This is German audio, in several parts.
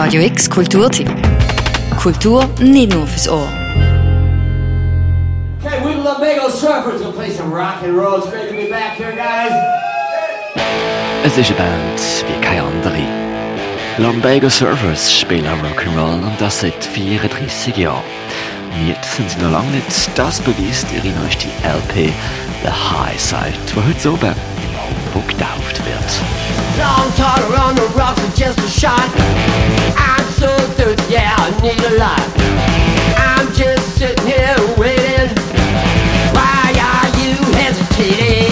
Radio X Kulturtipp. Kultur nicht nur fürs Ohr. Okay, we Lumbago Surfers will play some rock and roll. It's great to be back here, guys. Es ist eine Band wie keine andere. Lumbago Surfers spielen Rock'n'Roll und das seit 34 Jahren. Miet sind sie noch lange nicht. Das beweist ihre neueste LP, The High Side, die heute oben Humbug getauft wird. Long taller on the rocks with just a shot. I'm so thirsty, yeah, I need a lot. I'm just sitting here waiting. Why are you hesitating?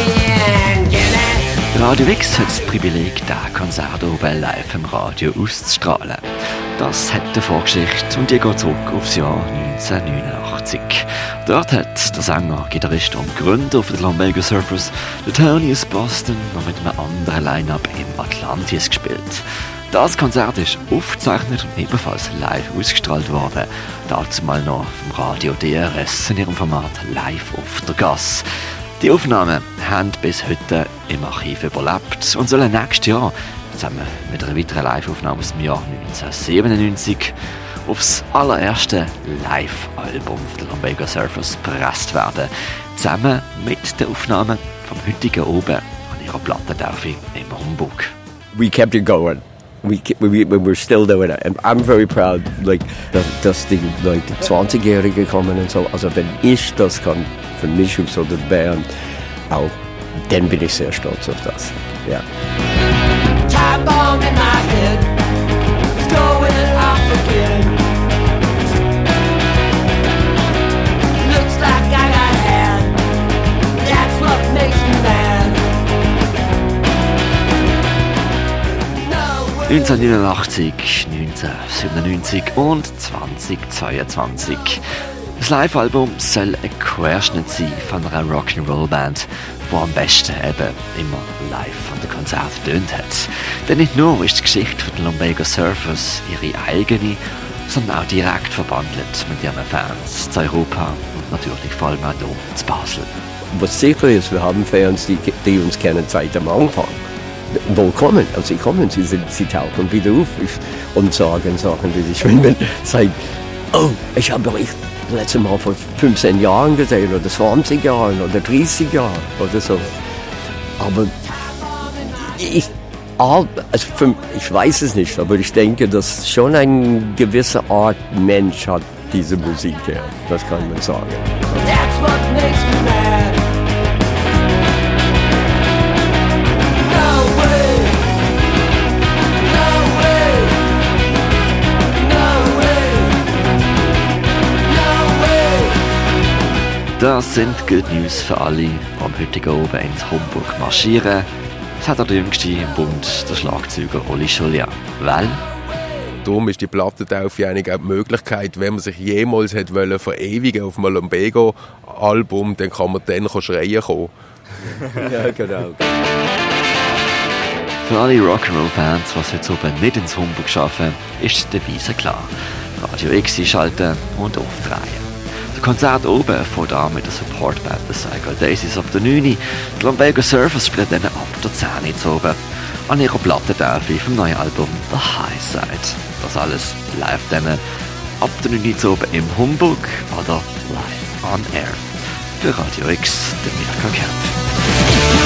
Radio X hat das Privileg, diesen Konzert oben live im Radio auszustrahlen. Das hat eine Vorgeschichte und die geht zurück aufs Jahr 1989. Dort hat der Sänger, Gitarrist und Gründer von den Lumbago Surfers, der Tony aus Boston, noch mit einem anderen Line-Up im Atlantis gespielt. Das Konzert ist aufgezeichnet und ebenfalls live ausgestrahlt worden. Dazu mal noch vom Radio DRS in ihrem Format Live auf der Gas. Die Aufnahmen haben bis heute im Archiv überlebt und sollen nächstes Jahr zusammen mit einer weiteren Live-Aufnahme aus dem Jahr 1997 aufs allererste Live-Album der Lumbago Surfers gepresst werden. Zusammen mit den Aufnahmen vom heutigen Oben an ihrer Plattentaufe im Humbug. we kept it going. We, we, we we're still doing it. And I'm very proud, like, dass die Leute 20-Jährige kommen und so. Also wenn ich das kann, für mich und so der Band auch, dann bin ich sehr stolz auf das. Ja. 1989, 1997 und 2022. Das Live-Album soll ein Querschnitt sein von einer Rock'n'Roll-Band, die am besten eben immer live an den Konzerten tönt hat. Denn nicht nur ist die Geschichte von den Lumbago Surfers ihre eigene, sondern auch direkt verbandelt mit ihren Fans zu Europa und natürlich vor allem auch hier zu Basel. Was sicher ist, wir haben Fans, die, die uns kennen seit am Anfang. Willkommen, also sie kommen, sie, sind, sie tauchen wieder auf und sagen Sachen, die ich wenn sagen, oh, ich habe euch letztes Mal vor 15 Jahren gesehen oder 20 Jahren oder 30 Jahren oder so. Aber ich, also für, ich weiß es nicht, aber ich denke, dass schon eine gewisse Art Mensch hat diese Musik her. Das kann man sagen. That's what makes me mad. Das sind Good News für alle, die am heutigen Oben ins Homburg marschieren. Das hat der jüngste im Bund, der Schlagzeuger Oli Julia. Weil Darum ist die Plattentaufe eigentlich auch die Möglichkeit, wenn man sich jemals hat wollen, verewigen auf einem Lumbago-Album, dann kann man dann schreien kommen. Ja, genau. für alle Rock'n'Roll-Fans, die heute oben nicht ins Homburg schaffen, ist der Weise klar. Radio X einschalten und aufdrehen. Konzert oben fängt an mit der Supportband The Psycho Daisies ab der 9. Die Lumbago Surfers spielen dann ab der 10 Uhr oben an ihrer Plattentaufe vom neuen Album The High Side. Das alles live dann ab der 9 Uhr oben im Humbug oder live on air. Für Radio X, der Mirka Kempf.